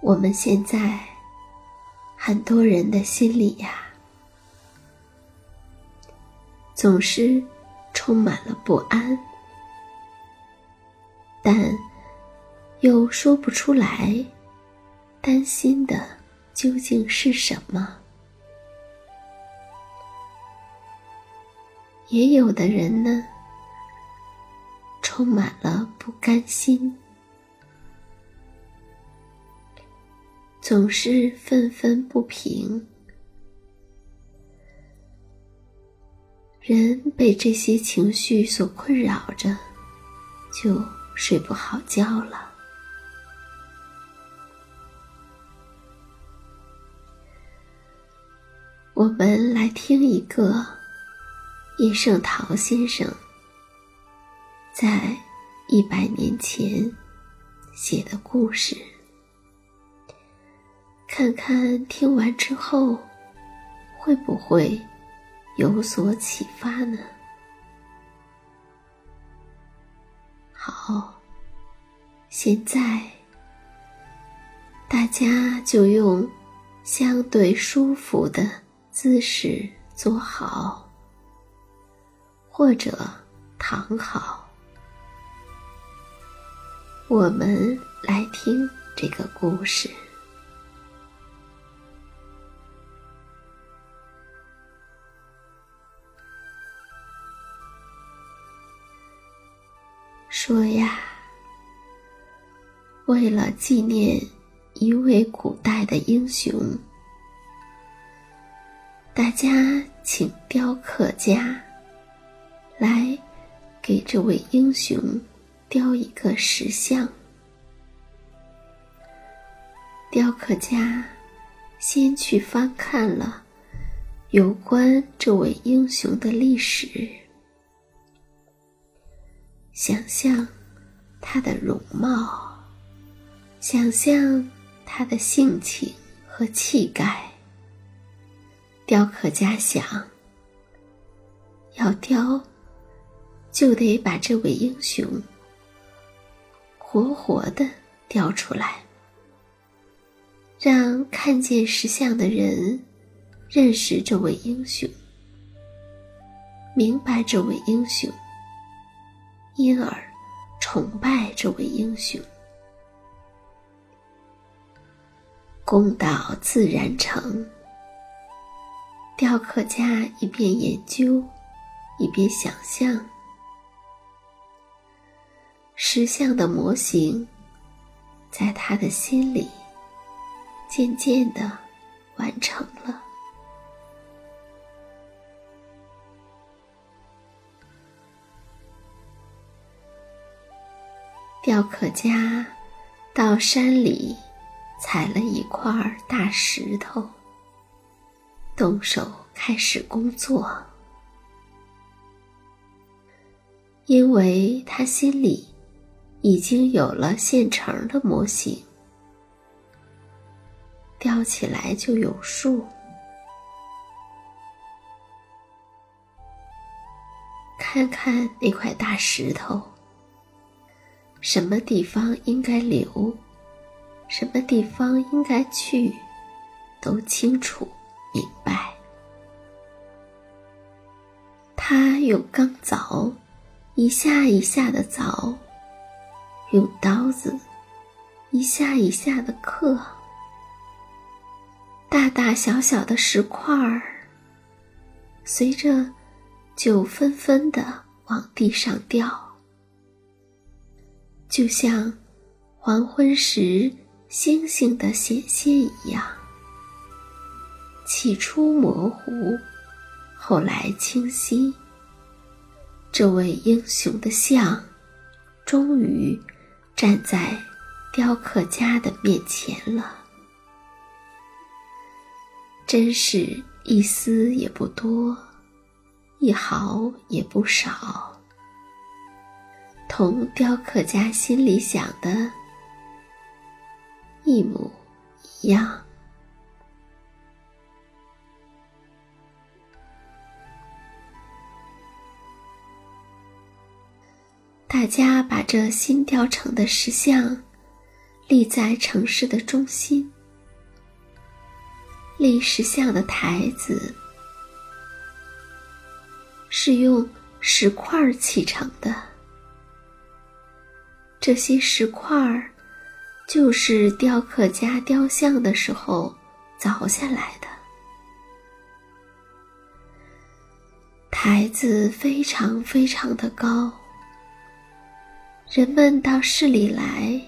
我们现在很多人的心里呀，总是充满了不安，但又说不出来，担心的究竟是什么？也有的人呢，充满了不甘心。总是愤愤不平，人被这些情绪所困扰着，就睡不好觉了。我们来听一个叶圣陶先生在一百年前写的故事。看看听完之后，会不会有所启发呢？好，现在大家就用相对舒服的姿势坐好，或者躺好，我们来听这个故事。为了纪念一位古代的英雄，大家请雕刻家来给这位英雄雕一个石像。雕刻家先去翻看了有关这位英雄的历史。想象他的容貌，想象他的性情和气概。雕刻家想，要雕，就得把这位英雄活活的雕出来，让看见石像的人认识这位英雄，明白这位英雄。因而，崇拜这位英雄。功到自然成。雕刻家一边研究，一边想象，石像的模型，在他的心里渐渐的完成了。雕刻家到山里采了一块大石头，动手开始工作。因为他心里已经有了现成的模型，雕起来就有数。看看那块大石头。什么地方应该留，什么地方应该去，都清楚明白。他用钢凿一下一下的凿，用刀子一下一下的刻，大大小小的石块儿随着就纷纷的往地上掉。就像黄昏时星星的显现一样，起初模糊，后来清晰。这位英雄的像，终于站在雕刻家的面前了。真是一丝也不多，一毫也不少，同雕刻家心里想的一模一样。大家把这新雕成的石像立在城市的中心。立石像的台子是用石块砌成的，这些石块儿就是雕刻家雕像的时候凿下来的。台子非常非常的高，人们到市里来，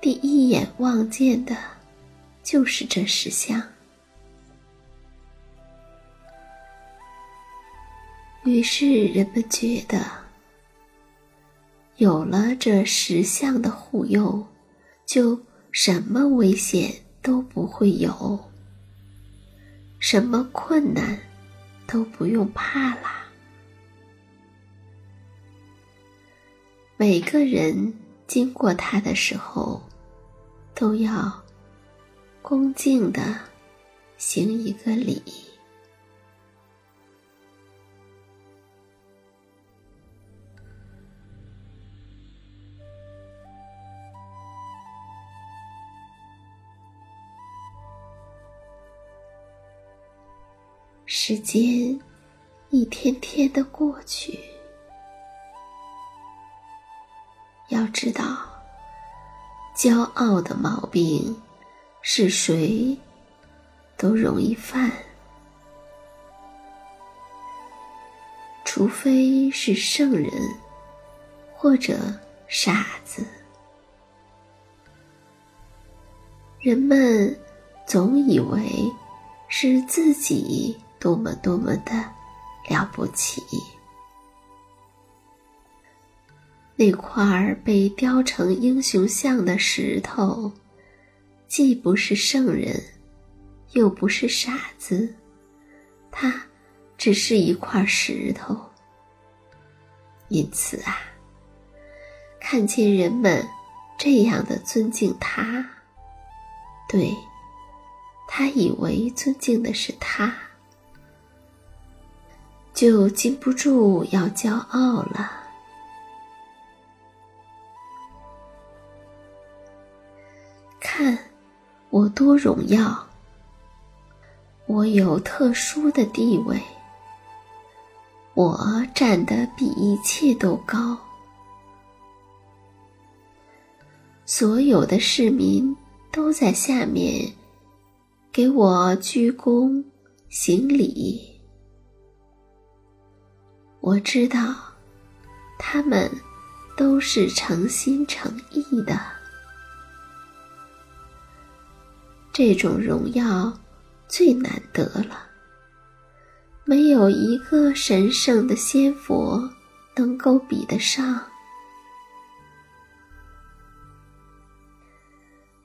第一眼望见的。就是这石像。于是人们觉得，有了这石像的护佑，就什么危险都不会有，什么困难都不用怕啦。每个人经过他的时候，都要。恭敬的行一个礼。时间一天天的过去，要知道，骄傲的毛病。是谁都容易犯，除非是圣人或者傻子。人们总以为是自己多么多么的了不起，那块儿被雕成英雄像的石头。既不是圣人，又不是傻子，他只是一块石头。因此啊，看见人们这样的尊敬他，对他以为尊敬的是他，就禁不住要骄傲了。看。我多荣耀！我有特殊的地位，我站得比一切都高。所有的市民都在下面给我鞠躬行礼。我知道，他们都是诚心诚意的。这种荣耀最难得了，没有一个神圣的仙佛能够比得上。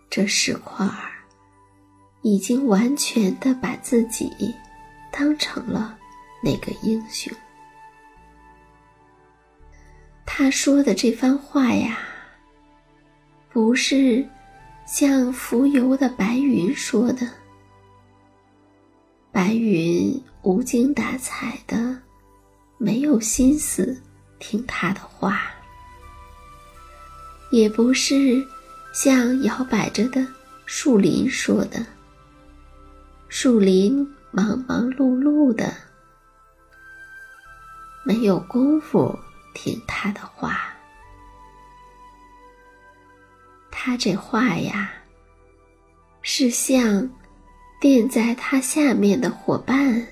这石块儿已经完全的把自己当成了那个英雄。他说的这番话呀，不是。像浮游的白云说的：“白云无精打采的，没有心思听他的话。也不是像摇摆着的树林说的，树林忙忙碌碌的，没有功夫听他的话。”他这话呀，是向垫在他下面的伙伴，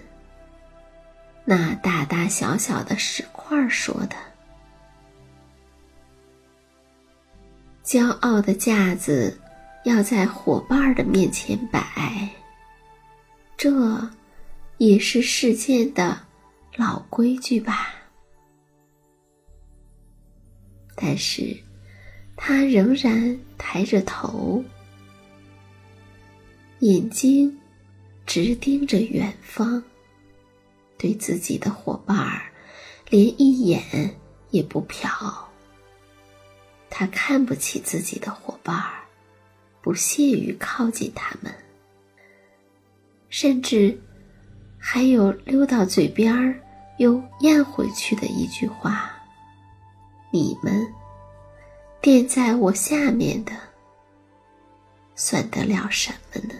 那大大小小的石块说的。骄傲的架子要在伙伴的面前摆，这也是世界的老规矩吧。但是，他仍然抬着头，眼睛直盯着远方，对自己的伙伴儿连一眼也不瞟。他看不起自己的伙伴儿，不屑于靠近他们，甚至还有溜到嘴边儿又咽回去的一句话：“你们垫在我下面的，算得了什么呢？”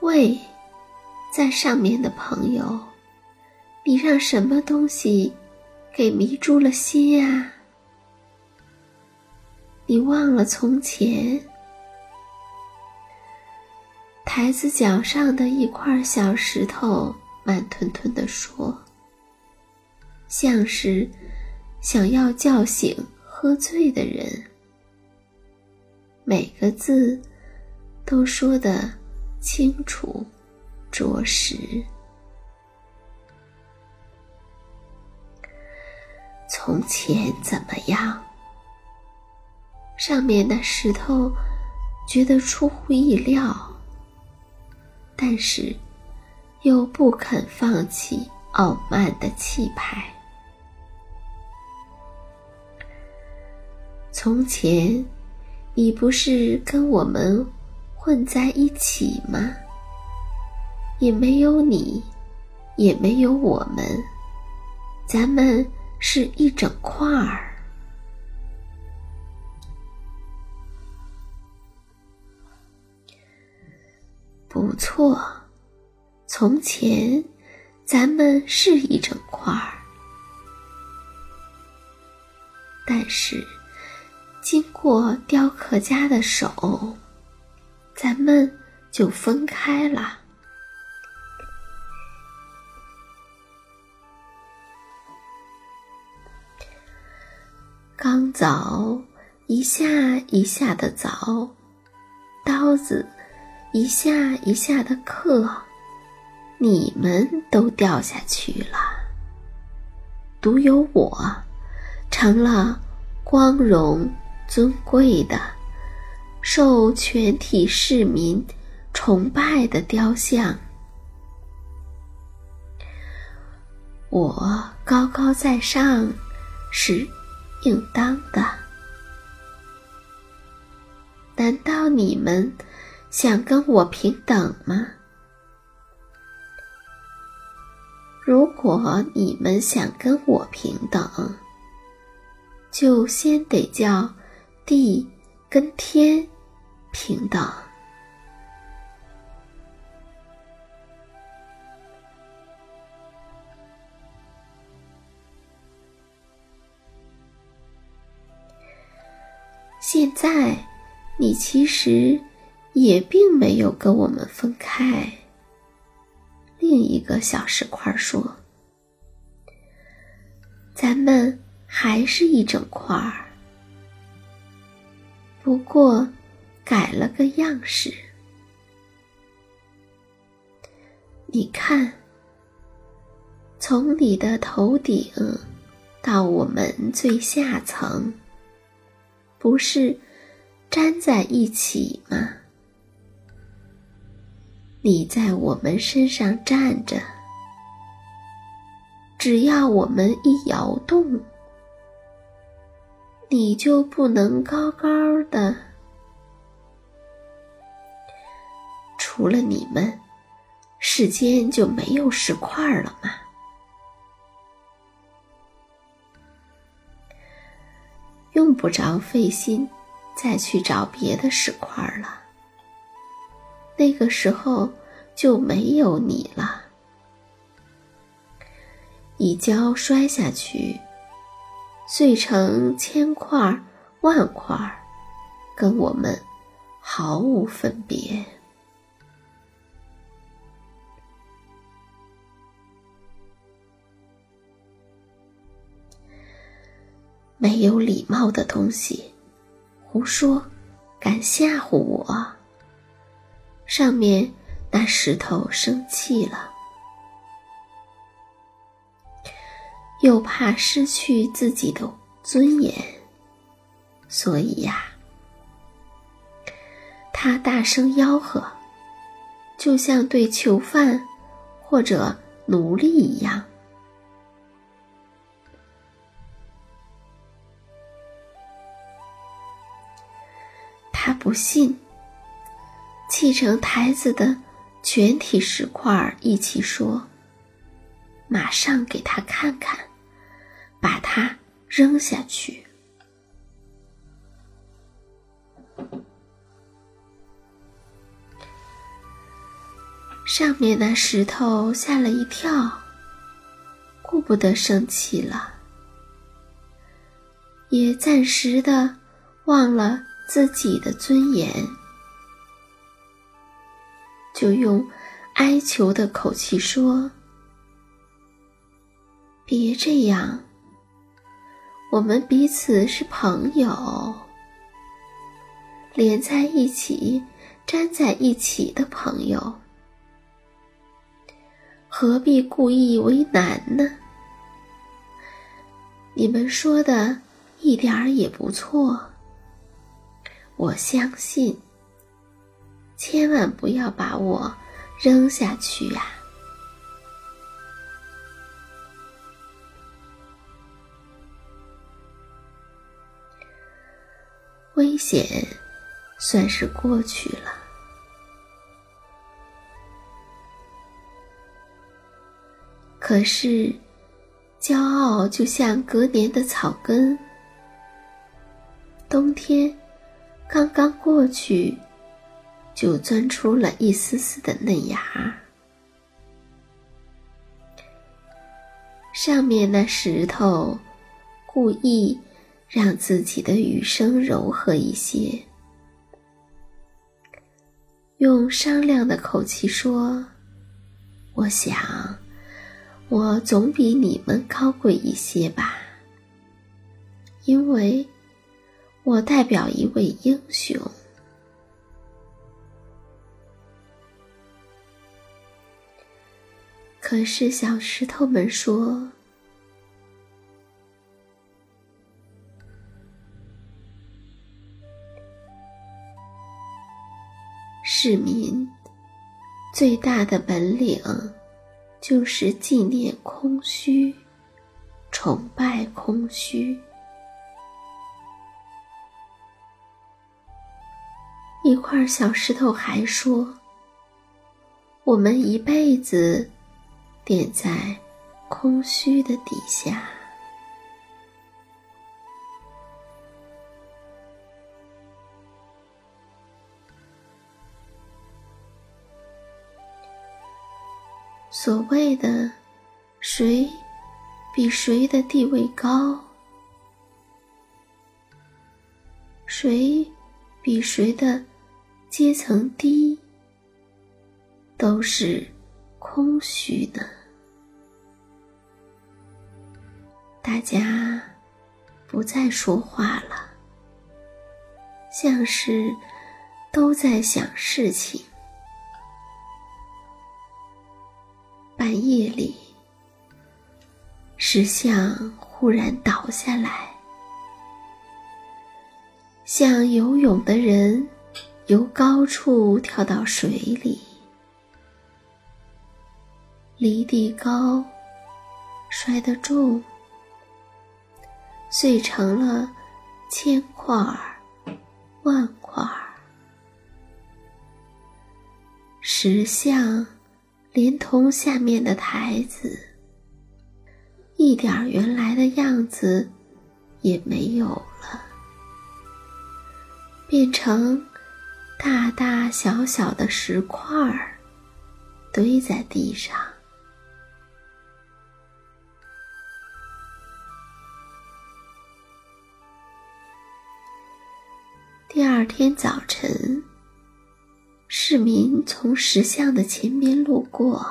喂在上面的朋友，你让什么东西给迷住了心呀？你忘了从前，台子脚上的一块小石头，慢吞吞地说，像是想要叫醒喝醉的人，每个字都说的。清楚，着实。从前怎么样？上面的石头觉得出乎意料，但是又不肯放弃傲慢的气派。从前，你不是跟我们？混在一起吗？也没有你，也没有我们，咱们是一整块儿。不错，从前咱们是一整块儿，但是经过雕刻家的手。咱们就分开了。刚凿一下一下的凿，刀子一下一下的刻，你们都掉下去了，独有我成了光荣尊贵的。受全体市民崇拜的雕像，我高高在上是应当的。难道你们想跟我平等吗？如果你们想跟我平等，就先得叫地。跟天平等。现在，你其实也并没有跟我们分开。另一个小石块说：“咱们还是一整块儿。”不过，改了个样式。你看，从你的头顶到我们最下层，不是粘在一起吗？你在我们身上站着，只要我们一摇动。你就不能高高的？除了你们，世间就没有石块了吗？用不着费心再去找别的石块了。那个时候就没有你了。一跤摔下去。碎成千块万块，跟我们毫无分别。没有礼貌的东西，胡说，敢吓唬我。上面那石头生气了，又怕失去自己的尊严，所以呀，他大声吆喝，就像对囚犯或者奴隶一样。他不信，砌成台子的全体石块一起说：“马上给他看看，把它扔下去。”上面那石头吓了一跳，顾不得生气了，也暂时的忘了。自己的尊严，就用哀求的口气说：“别这样，我们彼此是朋友，连在一起、粘在一起的朋友，何必故意为难呢？你们说的一点儿也不错。”我相信，千万不要把我扔下去呀！危险算是过去了，可是骄傲就像隔年的草根，冬天。刚刚过去，就钻出了一丝丝的嫩芽。上面那石头故意让自己的雨声柔和一些，用商量的口气说：“我想，我总比你们高贵一些吧，因为。”我代表一位英雄，可是小石头们说，市民最大的本领就是纪念空虚，崇拜空虚。一块小石头还说：“我们一辈子点在空虚的底下。”所谓的谁比谁的地位高，谁比谁的。阶层低，都是空虚的。大家不再说话了，像是都在想事情。半夜里，石像忽然倒下来，像游泳的人。由高处跳到水里，离地高，摔得重，碎成了千块儿、万块儿。石像连同下面的台子，一点原来的样子也没有了，变成。大大小小的石块儿堆在地上。天早晨，市民从石像的前面路过，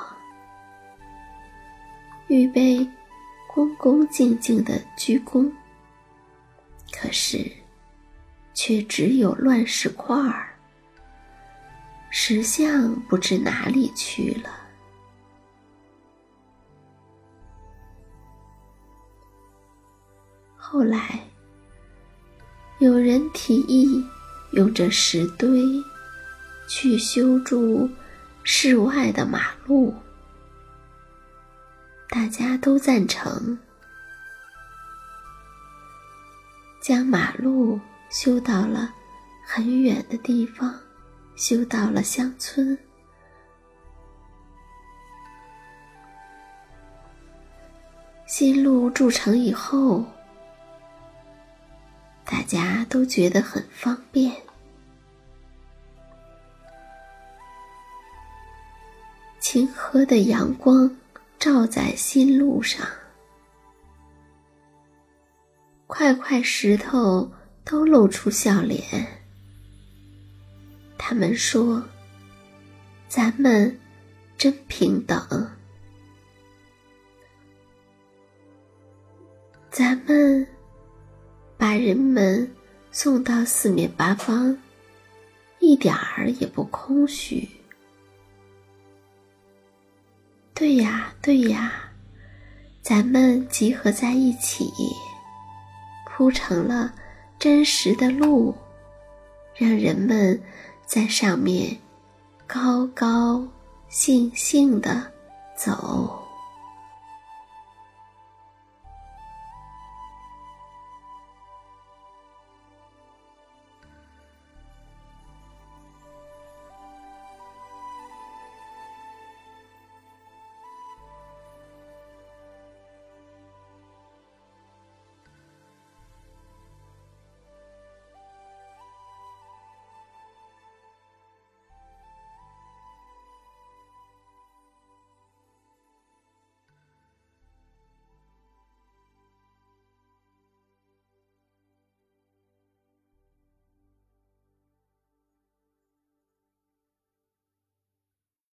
预备恭恭敬敬的鞠躬。可是，却只有乱石块儿，石像不知哪里去了。后来，有人提议用这石堆去修筑室外的马路，大家都赞成，将马路修到了很远的地方，修到了乡村。新路筑成以后。大家都觉得很方便。清和的阳光照在新路上，块块石头都露出笑脸。他们说：“咱们真平等，人们送到四面八方，一点儿也不空虚。对呀，对呀，咱们集合在一起，铺成了真实的路，让人们在上面高高兴兴的走。